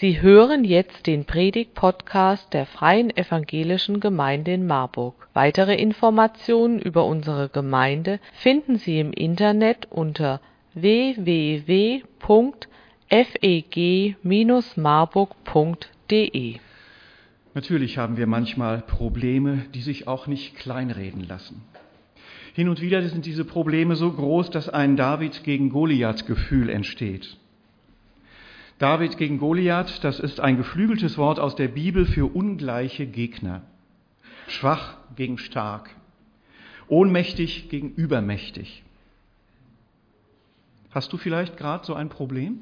Sie hören jetzt den Predigt-Podcast der Freien Evangelischen Gemeinde in Marburg. Weitere Informationen über unsere Gemeinde finden Sie im Internet unter www.feg-marburg.de. Natürlich haben wir manchmal Probleme, die sich auch nicht kleinreden lassen. Hin und wieder sind diese Probleme so groß, dass ein David gegen Goliath Gefühl entsteht. David gegen Goliath, das ist ein geflügeltes Wort aus der Bibel für ungleiche Gegner. Schwach gegen stark. Ohnmächtig gegen übermächtig. Hast du vielleicht gerade so ein Problem?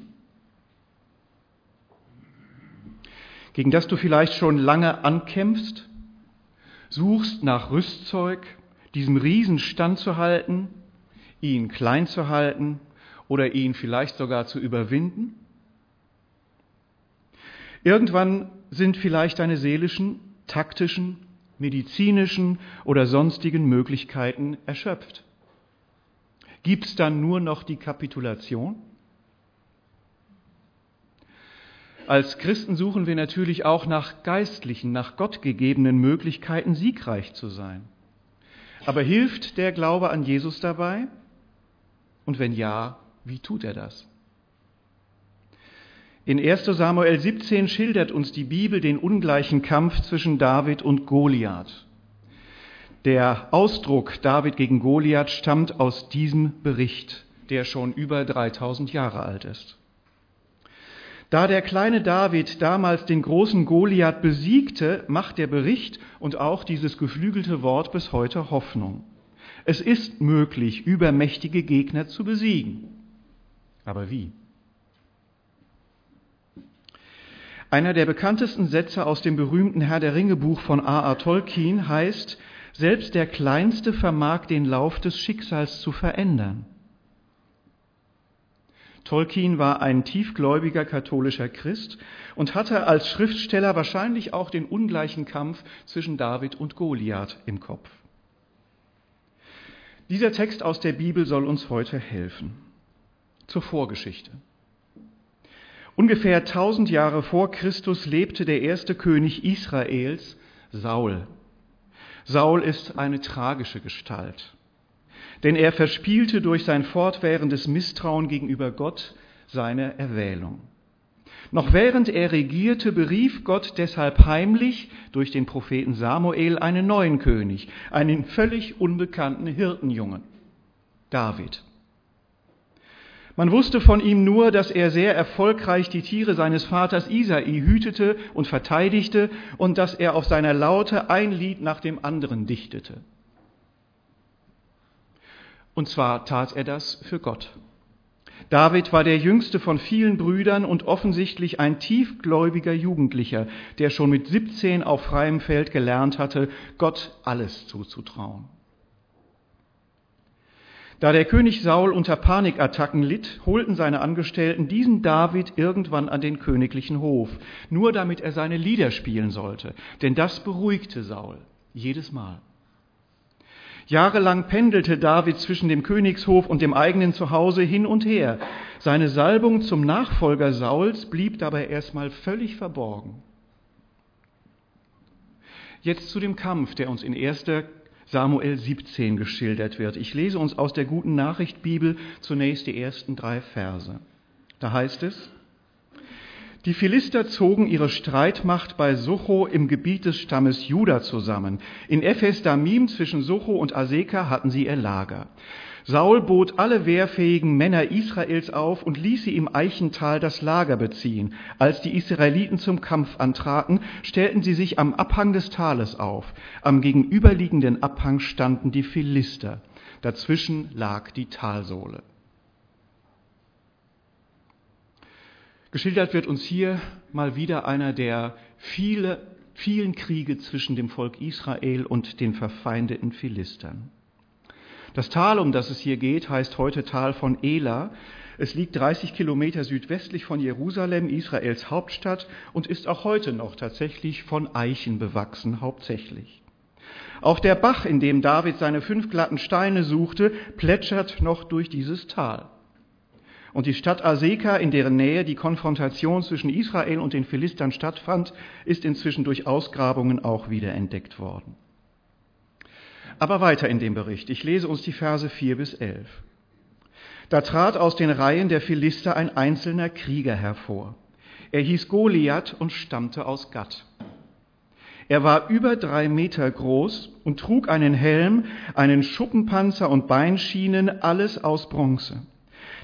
Gegen das du vielleicht schon lange ankämpfst, suchst nach Rüstzeug, diesem Riesen standzuhalten, ihn klein zu halten oder ihn vielleicht sogar zu überwinden? Irgendwann sind vielleicht deine seelischen, taktischen, medizinischen oder sonstigen Möglichkeiten erschöpft. Gibt es dann nur noch die Kapitulation? Als Christen suchen wir natürlich auch nach geistlichen, nach gottgegebenen Möglichkeiten, siegreich zu sein. Aber hilft der Glaube an Jesus dabei? Und wenn ja, wie tut er das? In 1 Samuel 17 schildert uns die Bibel den ungleichen Kampf zwischen David und Goliath. Der Ausdruck David gegen Goliath stammt aus diesem Bericht, der schon über 3000 Jahre alt ist. Da der kleine David damals den großen Goliath besiegte, macht der Bericht und auch dieses geflügelte Wort bis heute Hoffnung. Es ist möglich, übermächtige Gegner zu besiegen. Aber wie? Einer der bekanntesten Sätze aus dem berühmten Herr der Ringe Buch von A.A. Tolkien heißt, selbst der Kleinste vermag den Lauf des Schicksals zu verändern. Tolkien war ein tiefgläubiger katholischer Christ und hatte als Schriftsteller wahrscheinlich auch den ungleichen Kampf zwischen David und Goliath im Kopf. Dieser Text aus der Bibel soll uns heute helfen. Zur Vorgeschichte. Ungefähr 1000 Jahre vor Christus lebte der erste König Israels, Saul. Saul ist eine tragische Gestalt, denn er verspielte durch sein fortwährendes Misstrauen gegenüber Gott seine Erwählung. Noch während er regierte, berief Gott deshalb heimlich durch den Propheten Samuel einen neuen König, einen völlig unbekannten Hirtenjungen, David. Man wusste von ihm nur, dass er sehr erfolgreich die Tiere seines Vaters Isai hütete und verteidigte und dass er auf seiner Laute ein Lied nach dem anderen dichtete. Und zwar tat er das für Gott. David war der jüngste von vielen Brüdern und offensichtlich ein tiefgläubiger Jugendlicher, der schon mit 17 auf freiem Feld gelernt hatte, Gott alles zuzutrauen. Da der König Saul unter Panikattacken litt, holten seine Angestellten diesen David irgendwann an den königlichen Hof, nur damit er seine Lieder spielen sollte, denn das beruhigte Saul jedes Mal. Jahrelang pendelte David zwischen dem Königshof und dem eigenen Zuhause hin und her. Seine Salbung zum Nachfolger Sauls blieb dabei erstmal völlig verborgen. Jetzt zu dem Kampf, der uns in 1. Samuel 17 geschildert wird. Ich lese uns aus der guten Nachricht Bibel zunächst die ersten drei Verse. Da heißt es, die Philister zogen ihre Streitmacht bei Socho im Gebiet des Stammes Juda zusammen. In Ephes Damim zwischen Socho und Aseka hatten sie ihr Lager. Saul bot alle wehrfähigen Männer Israels auf und ließ sie im Eichental das Lager beziehen. Als die Israeliten zum Kampf antraten, stellten sie sich am Abhang des Tales auf. Am gegenüberliegenden Abhang standen die Philister. Dazwischen lag die Talsohle. Geschildert wird uns hier mal wieder einer der viele, vielen Kriege zwischen dem Volk Israel und den verfeindeten Philistern. Das Tal, um das es hier geht, heißt heute Tal von Ela. Es liegt 30 Kilometer südwestlich von Jerusalem, Israels Hauptstadt, und ist auch heute noch tatsächlich von Eichen bewachsen, hauptsächlich. Auch der Bach, in dem David seine fünf glatten Steine suchte, plätschert noch durch dieses Tal. Und die Stadt Aseka, in deren Nähe die Konfrontation zwischen Israel und den Philistern stattfand, ist inzwischen durch Ausgrabungen auch wieder entdeckt worden. Aber weiter in dem Bericht. Ich lese uns die Verse 4 bis 11. Da trat aus den Reihen der Philister ein einzelner Krieger hervor. Er hieß Goliath und stammte aus Gatt. Er war über drei Meter groß und trug einen Helm, einen Schuppenpanzer und Beinschienen, alles aus Bronze.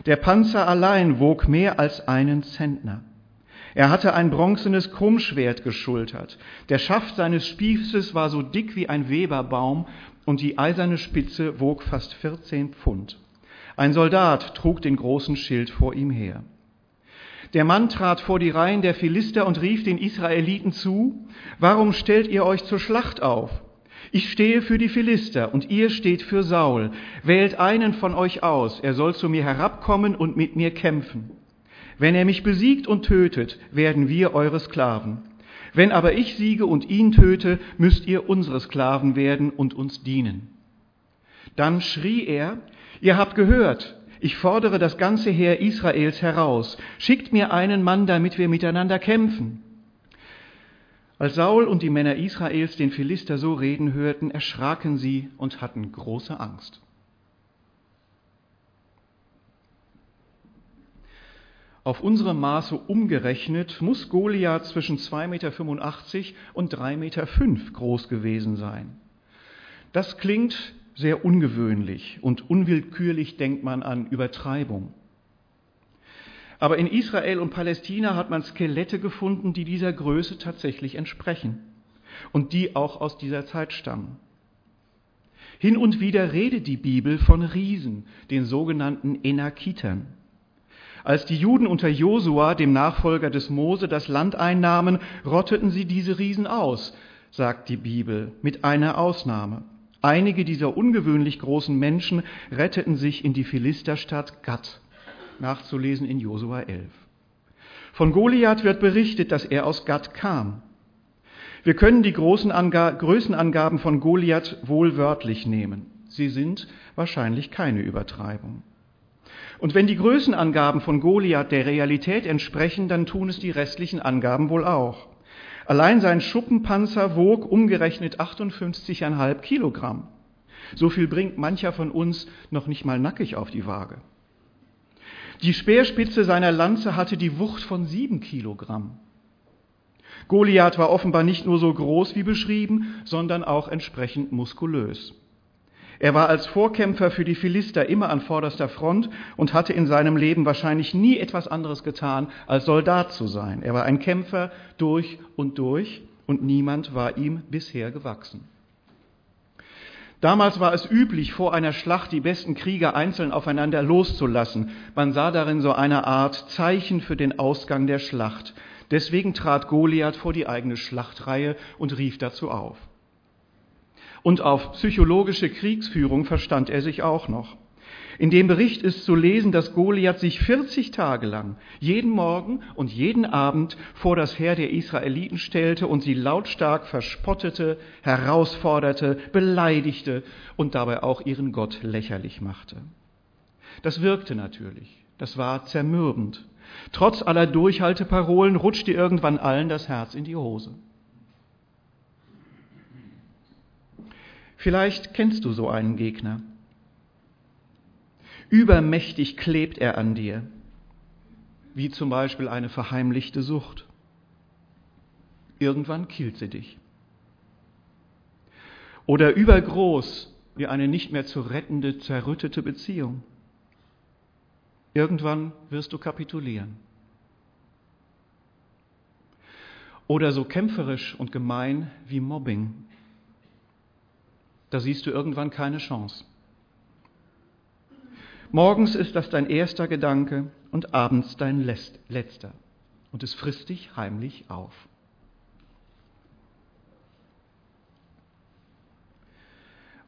Der Panzer allein wog mehr als einen Zentner. Er hatte ein bronzenes Krummschwert geschultert. Der Schaft seines Spießes war so dick wie ein Weberbaum und die eiserne Spitze wog fast 14 Pfund. Ein Soldat trug den großen Schild vor ihm her. Der Mann trat vor die Reihen der Philister und rief den Israeliten zu, Warum stellt ihr euch zur Schlacht auf? Ich stehe für die Philister und ihr steht für Saul. Wählt einen von euch aus, er soll zu mir herabkommen und mit mir kämpfen. Wenn er mich besiegt und tötet, werden wir eure Sklaven. Wenn aber ich siege und ihn töte, müsst ihr unsere Sklaven werden und uns dienen. Dann schrie er, ihr habt gehört, ich fordere das ganze Heer Israels heraus. Schickt mir einen Mann, damit wir miteinander kämpfen. Als Saul und die Männer Israels den Philister so reden hörten, erschraken sie und hatten große Angst. Auf unsere Maße umgerechnet muss Goliath zwischen 2,85 Meter und 3,5 Meter groß gewesen sein. Das klingt sehr ungewöhnlich und unwillkürlich denkt man an Übertreibung. Aber in Israel und Palästina hat man Skelette gefunden, die dieser Größe tatsächlich entsprechen und die auch aus dieser Zeit stammen. Hin und wieder redet die Bibel von Riesen, den sogenannten Enakitern. Als die Juden unter Josua, dem Nachfolger des Mose, das Land einnahmen, rotteten sie diese Riesen aus, sagt die Bibel, mit einer Ausnahme. Einige dieser ungewöhnlich großen Menschen retteten sich in die Philisterstadt Gatt, nachzulesen in Josua 11. Von Goliath wird berichtet, dass er aus Gatt kam. Wir können die großen Anga Größenangaben von Goliath wohl wörtlich nehmen. Sie sind wahrscheinlich keine Übertreibung. Und wenn die Größenangaben von Goliath der Realität entsprechen, dann tun es die restlichen Angaben wohl auch. Allein sein Schuppenpanzer wog umgerechnet 58,5 Kilogramm. So viel bringt mancher von uns noch nicht mal nackig auf die Waage. Die Speerspitze seiner Lanze hatte die Wucht von sieben Kilogramm. Goliath war offenbar nicht nur so groß wie beschrieben, sondern auch entsprechend muskulös. Er war als Vorkämpfer für die Philister immer an vorderster Front und hatte in seinem Leben wahrscheinlich nie etwas anderes getan, als Soldat zu sein. Er war ein Kämpfer durch und durch und niemand war ihm bisher gewachsen. Damals war es üblich, vor einer Schlacht die besten Krieger einzeln aufeinander loszulassen. Man sah darin so eine Art Zeichen für den Ausgang der Schlacht. Deswegen trat Goliath vor die eigene Schlachtreihe und rief dazu auf. Und auf psychologische Kriegsführung verstand er sich auch noch. In dem Bericht ist zu lesen, dass Goliath sich 40 Tage lang jeden Morgen und jeden Abend vor das Heer der Israeliten stellte und sie lautstark verspottete, herausforderte, beleidigte und dabei auch ihren Gott lächerlich machte. Das wirkte natürlich, das war zermürbend. Trotz aller Durchhalteparolen rutschte irgendwann allen das Herz in die Hose. Vielleicht kennst du so einen Gegner. Übermächtig klebt er an dir, wie zum Beispiel eine verheimlichte Sucht. Irgendwann killt sie dich. Oder übergroß wie eine nicht mehr zu rettende, zerrüttete Beziehung. Irgendwann wirst du kapitulieren. Oder so kämpferisch und gemein wie Mobbing da siehst du irgendwann keine Chance. Morgens ist das dein erster Gedanke und abends dein letzter. Und es frisst dich heimlich auf.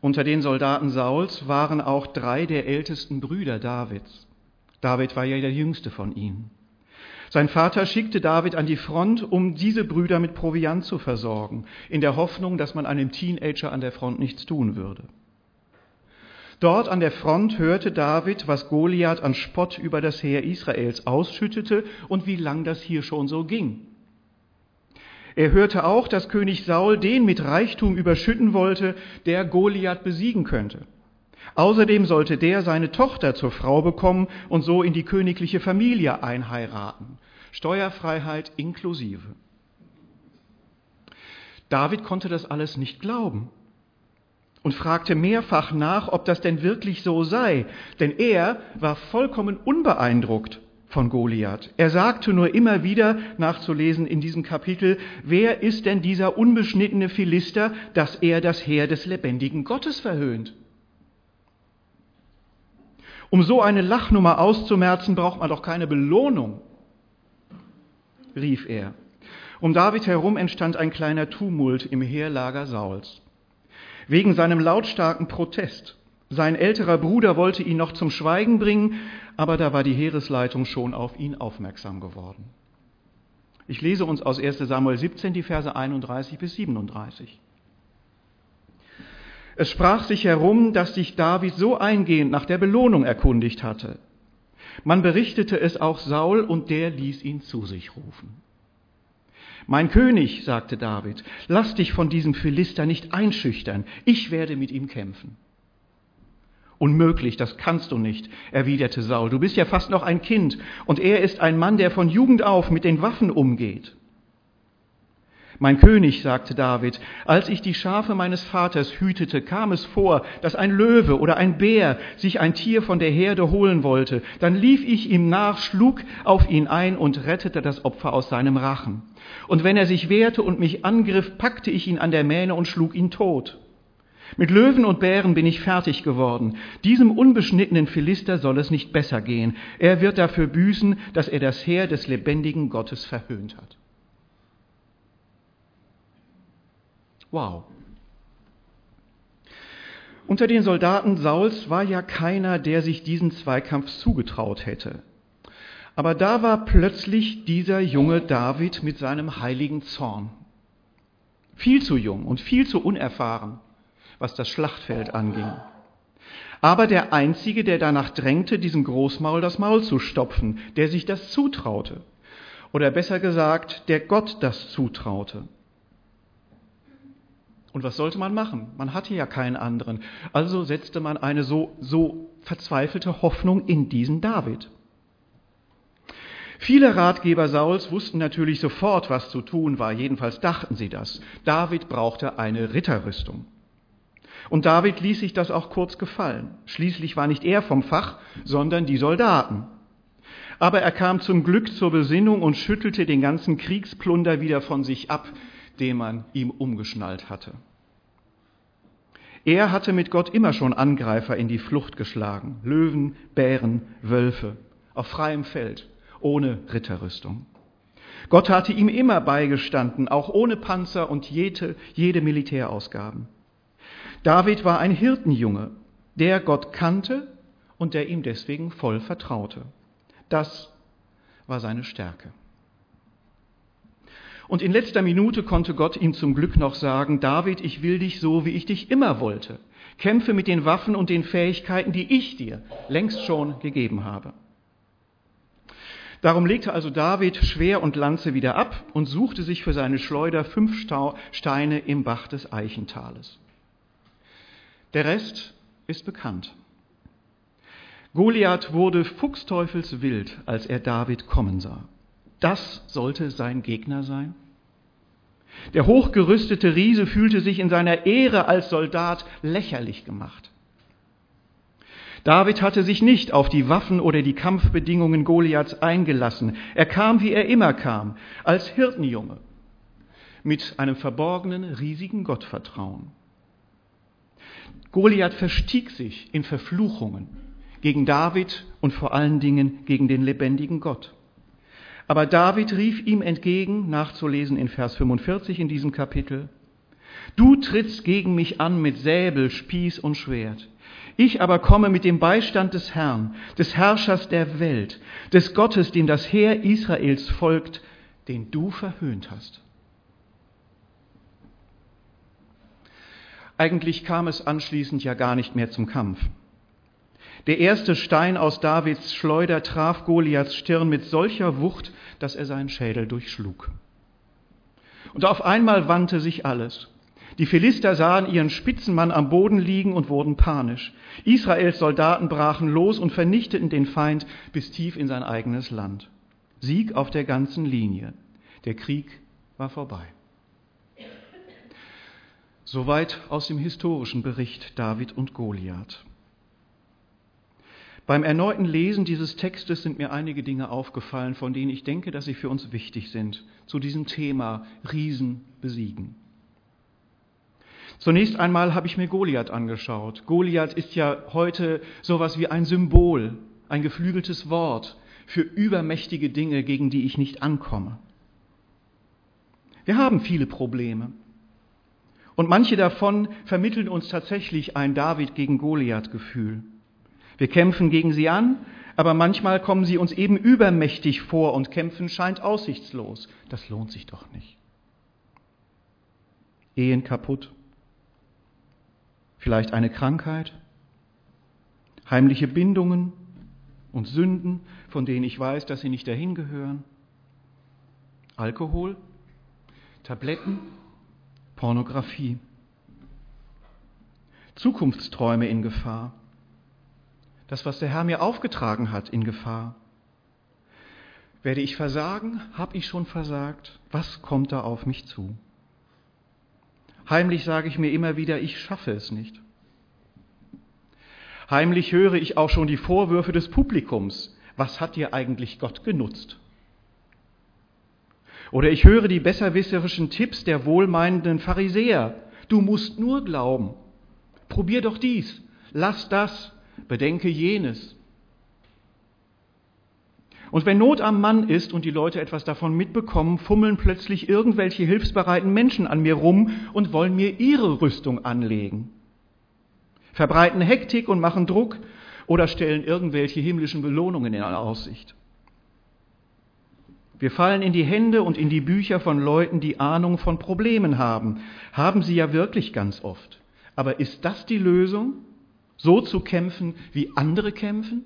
Unter den Soldaten Sauls waren auch drei der ältesten Brüder Davids. David war ja der jüngste von ihnen. Sein Vater schickte David an die Front, um diese Brüder mit Proviant zu versorgen, in der Hoffnung, dass man einem Teenager an der Front nichts tun würde. Dort an der Front hörte David, was Goliath an Spott über das Heer Israels ausschüttete und wie lang das hier schon so ging. Er hörte auch, dass König Saul den mit Reichtum überschütten wollte, der Goliath besiegen könnte. Außerdem sollte der seine Tochter zur Frau bekommen und so in die königliche Familie einheiraten. Steuerfreiheit inklusive. David konnte das alles nicht glauben und fragte mehrfach nach, ob das denn wirklich so sei, denn er war vollkommen unbeeindruckt von Goliath. Er sagte nur immer wieder, nachzulesen in diesem Kapitel, wer ist denn dieser unbeschnittene Philister, dass er das Heer des lebendigen Gottes verhöhnt? Um so eine Lachnummer auszumerzen, braucht man doch keine Belohnung, rief er. Um David herum entstand ein kleiner Tumult im Heerlager Sauls. Wegen seinem lautstarken Protest. Sein älterer Bruder wollte ihn noch zum Schweigen bringen, aber da war die Heeresleitung schon auf ihn aufmerksam geworden. Ich lese uns aus 1 Samuel 17 die Verse 31 bis 37. Es sprach sich herum, dass sich David so eingehend nach der Belohnung erkundigt hatte. Man berichtete es auch Saul und der ließ ihn zu sich rufen. Mein König, sagte David, lass dich von diesem Philister nicht einschüchtern, ich werde mit ihm kämpfen. Unmöglich, das kannst du nicht, erwiderte Saul, du bist ja fast noch ein Kind, und er ist ein Mann, der von Jugend auf mit den Waffen umgeht. Mein König, sagte David, als ich die Schafe meines Vaters hütete, kam es vor, dass ein Löwe oder ein Bär sich ein Tier von der Herde holen wollte. Dann lief ich ihm nach, schlug auf ihn ein und rettete das Opfer aus seinem Rachen. Und wenn er sich wehrte und mich angriff, packte ich ihn an der Mähne und schlug ihn tot. Mit Löwen und Bären bin ich fertig geworden. Diesem unbeschnittenen Philister soll es nicht besser gehen. Er wird dafür büßen, dass er das Heer des lebendigen Gottes verhöhnt hat. Wow. Unter den Soldaten Sauls war ja keiner, der sich diesen Zweikampf zugetraut hätte. Aber da war plötzlich dieser junge David mit seinem heiligen Zorn. Viel zu jung und viel zu unerfahren, was das Schlachtfeld anging. Aber der Einzige, der danach drängte, diesem Großmaul das Maul zu stopfen, der sich das zutraute. Oder besser gesagt, der Gott das zutraute. Und was sollte man machen? Man hatte ja keinen anderen. Also setzte man eine so, so verzweifelte Hoffnung in diesen David. Viele Ratgeber Sauls wussten natürlich sofort, was zu tun war, jedenfalls dachten sie das. David brauchte eine Ritterrüstung. Und David ließ sich das auch kurz gefallen. Schließlich war nicht er vom Fach, sondern die Soldaten. Aber er kam zum Glück zur Besinnung und schüttelte den ganzen Kriegsplunder wieder von sich ab, den man ihm umgeschnallt hatte. Er hatte mit Gott immer schon Angreifer in die Flucht geschlagen. Löwen, Bären, Wölfe. Auf freiem Feld, ohne Ritterrüstung. Gott hatte ihm immer beigestanden, auch ohne Panzer und jede, jede Militärausgaben. David war ein Hirtenjunge, der Gott kannte und der ihm deswegen voll vertraute. Das war seine Stärke. Und in letzter Minute konnte Gott ihm zum Glück noch sagen, David, ich will dich so, wie ich dich immer wollte. Kämpfe mit den Waffen und den Fähigkeiten, die ich dir längst schon gegeben habe. Darum legte also David Schwer und Lanze wieder ab und suchte sich für seine Schleuder fünf Steine im Bach des Eichentales. Der Rest ist bekannt. Goliath wurde fuchsteufelswild, als er David kommen sah. Das sollte sein Gegner sein? Der hochgerüstete Riese fühlte sich in seiner Ehre als Soldat lächerlich gemacht. David hatte sich nicht auf die Waffen oder die Kampfbedingungen Goliaths eingelassen. Er kam, wie er immer kam, als Hirtenjunge, mit einem verborgenen, riesigen Gottvertrauen. Goliath verstieg sich in Verfluchungen gegen David und vor allen Dingen gegen den lebendigen Gott. Aber David rief ihm entgegen, nachzulesen in Vers 45 in diesem Kapitel, Du trittst gegen mich an mit Säbel, Spieß und Schwert. Ich aber komme mit dem Beistand des Herrn, des Herrschers der Welt, des Gottes, dem das Heer Israels folgt, den du verhöhnt hast. Eigentlich kam es anschließend ja gar nicht mehr zum Kampf. Der erste Stein aus Davids Schleuder traf Goliaths Stirn mit solcher Wucht, dass er seinen Schädel durchschlug. Und auf einmal wandte sich alles. Die Philister sahen ihren Spitzenmann am Boden liegen und wurden panisch. Israels Soldaten brachen los und vernichteten den Feind bis tief in sein eigenes Land. Sieg auf der ganzen Linie. Der Krieg war vorbei. Soweit aus dem historischen Bericht David und Goliath. Beim erneuten Lesen dieses Textes sind mir einige Dinge aufgefallen, von denen ich denke, dass sie für uns wichtig sind, zu diesem Thema Riesen besiegen. Zunächst einmal habe ich mir Goliath angeschaut. Goliath ist ja heute sowas wie ein Symbol, ein geflügeltes Wort für übermächtige Dinge, gegen die ich nicht ankomme. Wir haben viele Probleme. Und manche davon vermitteln uns tatsächlich ein David gegen Goliath Gefühl. Wir kämpfen gegen sie an, aber manchmal kommen sie uns eben übermächtig vor und kämpfen scheint aussichtslos. Das lohnt sich doch nicht. Ehen kaputt. Vielleicht eine Krankheit. Heimliche Bindungen und Sünden, von denen ich weiß, dass sie nicht dahin gehören. Alkohol, Tabletten, Pornografie. Zukunftsträume in Gefahr das, was der Herr mir aufgetragen hat, in Gefahr? Werde ich versagen? Habe ich schon versagt? Was kommt da auf mich zu? Heimlich sage ich mir immer wieder, ich schaffe es nicht. Heimlich höre ich auch schon die Vorwürfe des Publikums. Was hat dir eigentlich Gott genutzt? Oder ich höre die besserwisserischen Tipps der wohlmeinenden Pharisäer. Du musst nur glauben. Probier doch dies, lass das, bedenke jenes. Und wenn Not am Mann ist und die Leute etwas davon mitbekommen, fummeln plötzlich irgendwelche hilfsbereiten Menschen an mir rum und wollen mir ihre Rüstung anlegen. Verbreiten Hektik und machen Druck oder stellen irgendwelche himmlischen Belohnungen in Aussicht. Wir fallen in die Hände und in die Bücher von Leuten, die Ahnung von Problemen haben. Haben sie ja wirklich ganz oft. Aber ist das die Lösung? So zu kämpfen, wie andere kämpfen?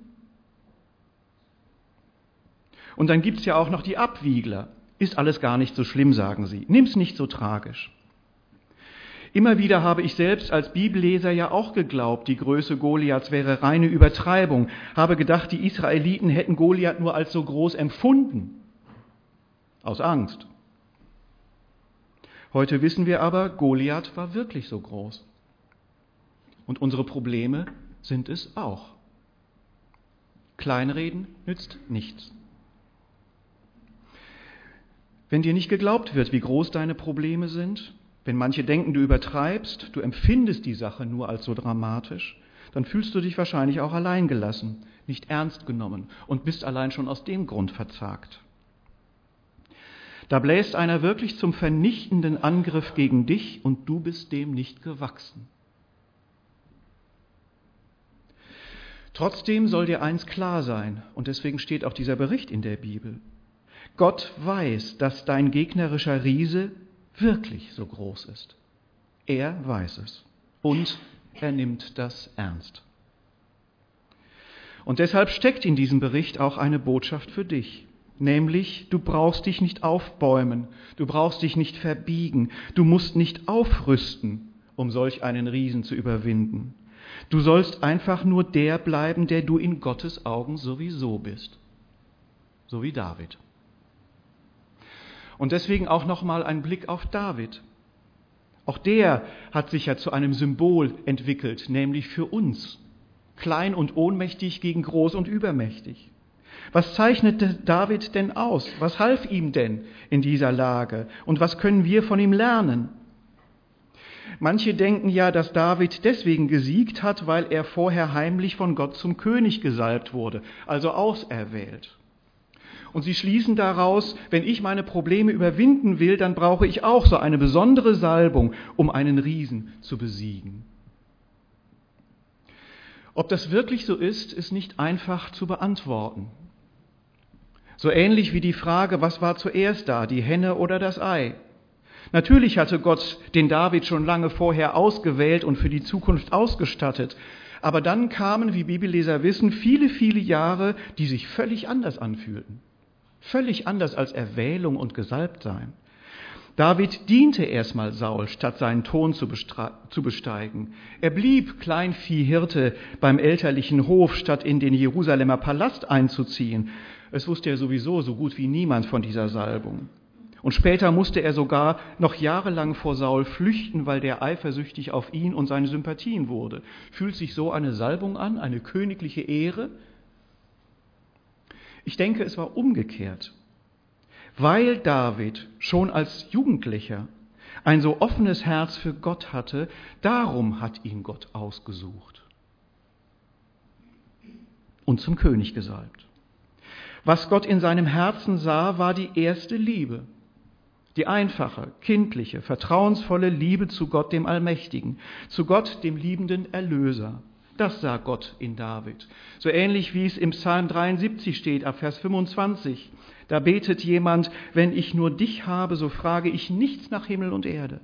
Und dann gibt es ja auch noch die Abwiegler. Ist alles gar nicht so schlimm, sagen sie. Nimm's nicht so tragisch. Immer wieder habe ich selbst als Bibelleser ja auch geglaubt, die Größe Goliaths wäre reine Übertreibung, habe gedacht, die Israeliten hätten Goliath nur als so groß empfunden, aus Angst. Heute wissen wir aber, Goliath war wirklich so groß. Und unsere Probleme sind es auch. Kleinreden nützt nichts. Wenn dir nicht geglaubt wird, wie groß deine Probleme sind, wenn manche denken, du übertreibst, du empfindest die Sache nur als so dramatisch, dann fühlst du dich wahrscheinlich auch alleingelassen, nicht ernst genommen und bist allein schon aus dem Grund verzagt. Da bläst einer wirklich zum vernichtenden Angriff gegen dich und du bist dem nicht gewachsen. Trotzdem soll dir eins klar sein, und deswegen steht auch dieser Bericht in der Bibel. Gott weiß, dass dein gegnerischer Riese wirklich so groß ist. Er weiß es und er nimmt das ernst. Und deshalb steckt in diesem Bericht auch eine Botschaft für dich, nämlich du brauchst dich nicht aufbäumen, du brauchst dich nicht verbiegen, du musst nicht aufrüsten, um solch einen Riesen zu überwinden. Du sollst einfach nur der bleiben, der du in Gottes Augen sowieso bist. So wie David. Und deswegen auch nochmal ein Blick auf David. Auch der hat sich ja zu einem Symbol entwickelt, nämlich für uns. Klein und ohnmächtig gegen groß und übermächtig. Was zeichnete David denn aus? Was half ihm denn in dieser Lage? Und was können wir von ihm lernen? Manche denken ja, dass David deswegen gesiegt hat, weil er vorher heimlich von Gott zum König gesalbt wurde, also auserwählt. Und sie schließen daraus, wenn ich meine Probleme überwinden will, dann brauche ich auch so eine besondere Salbung, um einen Riesen zu besiegen. Ob das wirklich so ist, ist nicht einfach zu beantworten. So ähnlich wie die Frage, was war zuerst da, die Henne oder das Ei? Natürlich hatte Gott den David schon lange vorher ausgewählt und für die Zukunft ausgestattet. Aber dann kamen, wie Bibelleser wissen, viele, viele Jahre, die sich völlig anders anfühlten. Völlig anders als Erwählung und Gesalbtsein. David diente erstmal Saul, statt seinen Thron zu, besteigen. Er blieb Kleinviehhirte beim elterlichen Hof, statt in den Jerusalemer Palast einzuziehen. Es wusste er sowieso so gut wie niemand von dieser Salbung. Und später musste er sogar noch jahrelang vor Saul flüchten, weil der eifersüchtig auf ihn und seine Sympathien wurde. Fühlt sich so eine Salbung an, eine königliche Ehre? Ich denke, es war umgekehrt. Weil David schon als Jugendlicher ein so offenes Herz für Gott hatte, darum hat ihn Gott ausgesucht und zum König gesalbt. Was Gott in seinem Herzen sah, war die erste Liebe. Die einfache, kindliche, vertrauensvolle Liebe zu Gott dem Allmächtigen, zu Gott dem liebenden Erlöser. Das sah Gott in David. So ähnlich wie es im Psalm 73 steht, ab Vers 25. Da betet jemand, wenn ich nur dich habe, so frage ich nichts nach Himmel und Erde.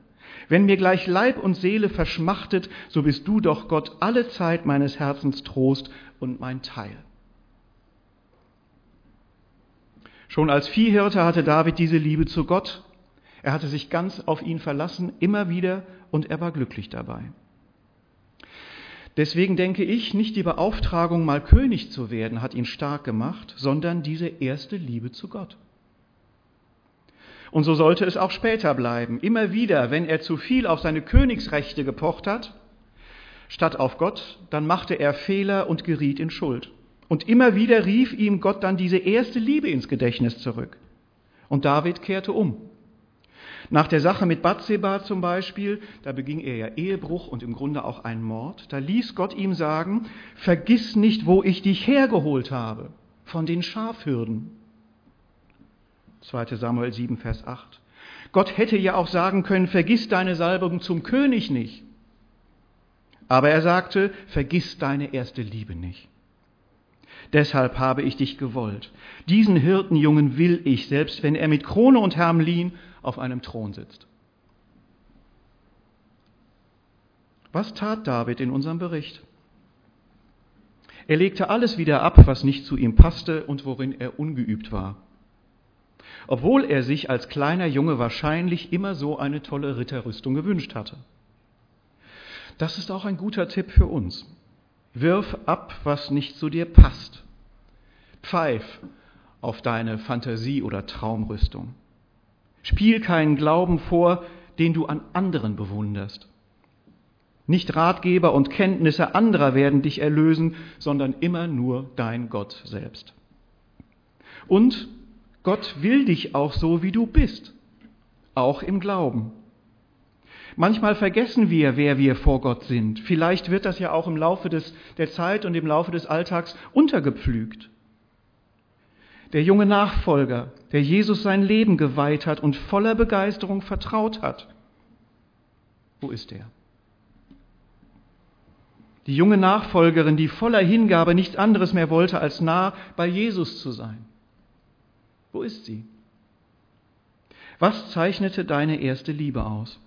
Wenn mir gleich Leib und Seele verschmachtet, so bist du doch Gott alle Zeit meines Herzens Trost und mein Teil. Schon als Viehhirte hatte David diese Liebe zu Gott er hatte sich ganz auf ihn verlassen, immer wieder, und er war glücklich dabei. Deswegen denke ich, nicht die Beauftragung, mal König zu werden, hat ihn stark gemacht, sondern diese erste Liebe zu Gott. Und so sollte es auch später bleiben. Immer wieder, wenn er zu viel auf seine Königsrechte gepocht hat, statt auf Gott, dann machte er Fehler und geriet in Schuld. Und immer wieder rief ihm Gott dann diese erste Liebe ins Gedächtnis zurück. Und David kehrte um. Nach der Sache mit Bathseba zum Beispiel, da beging er ja Ehebruch und im Grunde auch einen Mord, da ließ Gott ihm sagen, vergiss nicht, wo ich dich hergeholt habe, von den Schafhürden. 2 Samuel 7, Vers 8. Gott hätte ja auch sagen können, vergiss deine Salbung zum König nicht. Aber er sagte, vergiss deine erste Liebe nicht. Deshalb habe ich dich gewollt. Diesen Hirtenjungen will ich, selbst wenn er mit Krone und Hermlin auf einem Thron sitzt. Was tat David in unserem Bericht? Er legte alles wieder ab, was nicht zu ihm passte und worin er ungeübt war. Obwohl er sich als kleiner Junge wahrscheinlich immer so eine tolle Ritterrüstung gewünscht hatte. Das ist auch ein guter Tipp für uns. Wirf ab, was nicht zu dir passt. Pfeif auf deine Fantasie oder Traumrüstung. Spiel keinen Glauben vor, den du an anderen bewunderst. Nicht Ratgeber und Kenntnisse anderer werden dich erlösen, sondern immer nur dein Gott selbst. Und Gott will dich auch so, wie du bist, auch im Glauben. Manchmal vergessen wir, wer wir vor Gott sind. Vielleicht wird das ja auch im Laufe des, der Zeit und im Laufe des Alltags untergepflügt der junge Nachfolger, der Jesus sein Leben geweiht hat und voller Begeisterung vertraut hat. Wo ist er? Die junge Nachfolgerin, die voller Hingabe nichts anderes mehr wollte, als nah bei Jesus zu sein. Wo ist sie? Was zeichnete deine erste Liebe aus?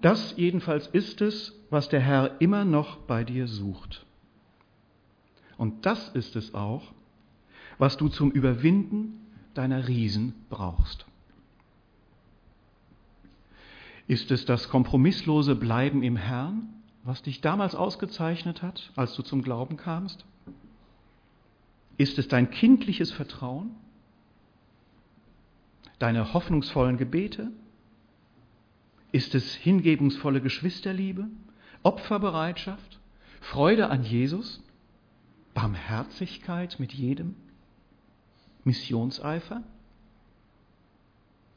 Das jedenfalls ist es, was der Herr immer noch bei dir sucht. Und das ist es auch, was du zum Überwinden deiner Riesen brauchst. Ist es das kompromisslose Bleiben im Herrn, was dich damals ausgezeichnet hat, als du zum Glauben kamst? Ist es dein kindliches Vertrauen? Deine hoffnungsvollen Gebete? Ist es hingebungsvolle Geschwisterliebe, Opferbereitschaft, Freude an Jesus, Barmherzigkeit mit jedem? Missionseifer?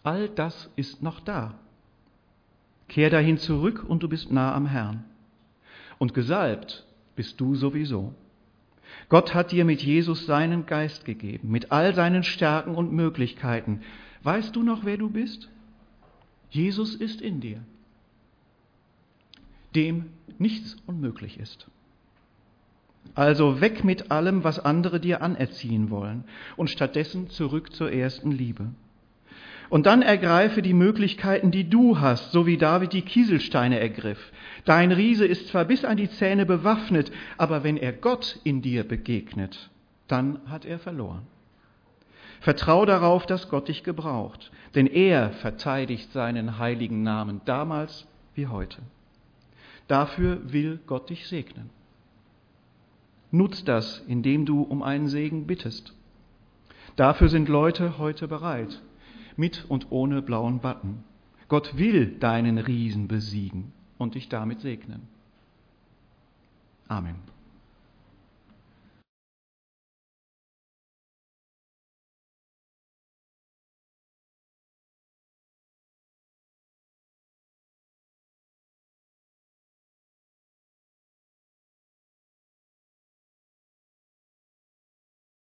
All das ist noch da. Kehr dahin zurück und du bist nah am Herrn. Und gesalbt bist du sowieso. Gott hat dir mit Jesus seinen Geist gegeben, mit all seinen Stärken und Möglichkeiten. Weißt du noch, wer du bist? Jesus ist in dir, dem nichts unmöglich ist. Also weg mit allem, was andere dir anerziehen wollen und stattdessen zurück zur ersten Liebe. Und dann ergreife die Möglichkeiten, die du hast, so wie David die Kieselsteine ergriff. Dein Riese ist zwar bis an die Zähne bewaffnet, aber wenn er Gott in dir begegnet, dann hat er verloren. Vertrau darauf, dass Gott dich gebraucht, denn er verteidigt seinen heiligen Namen damals wie heute. Dafür will Gott dich segnen. Nutz das, indem du um einen Segen bittest. Dafür sind Leute heute bereit, mit und ohne blauen Button. Gott will deinen Riesen besiegen und dich damit segnen. Amen.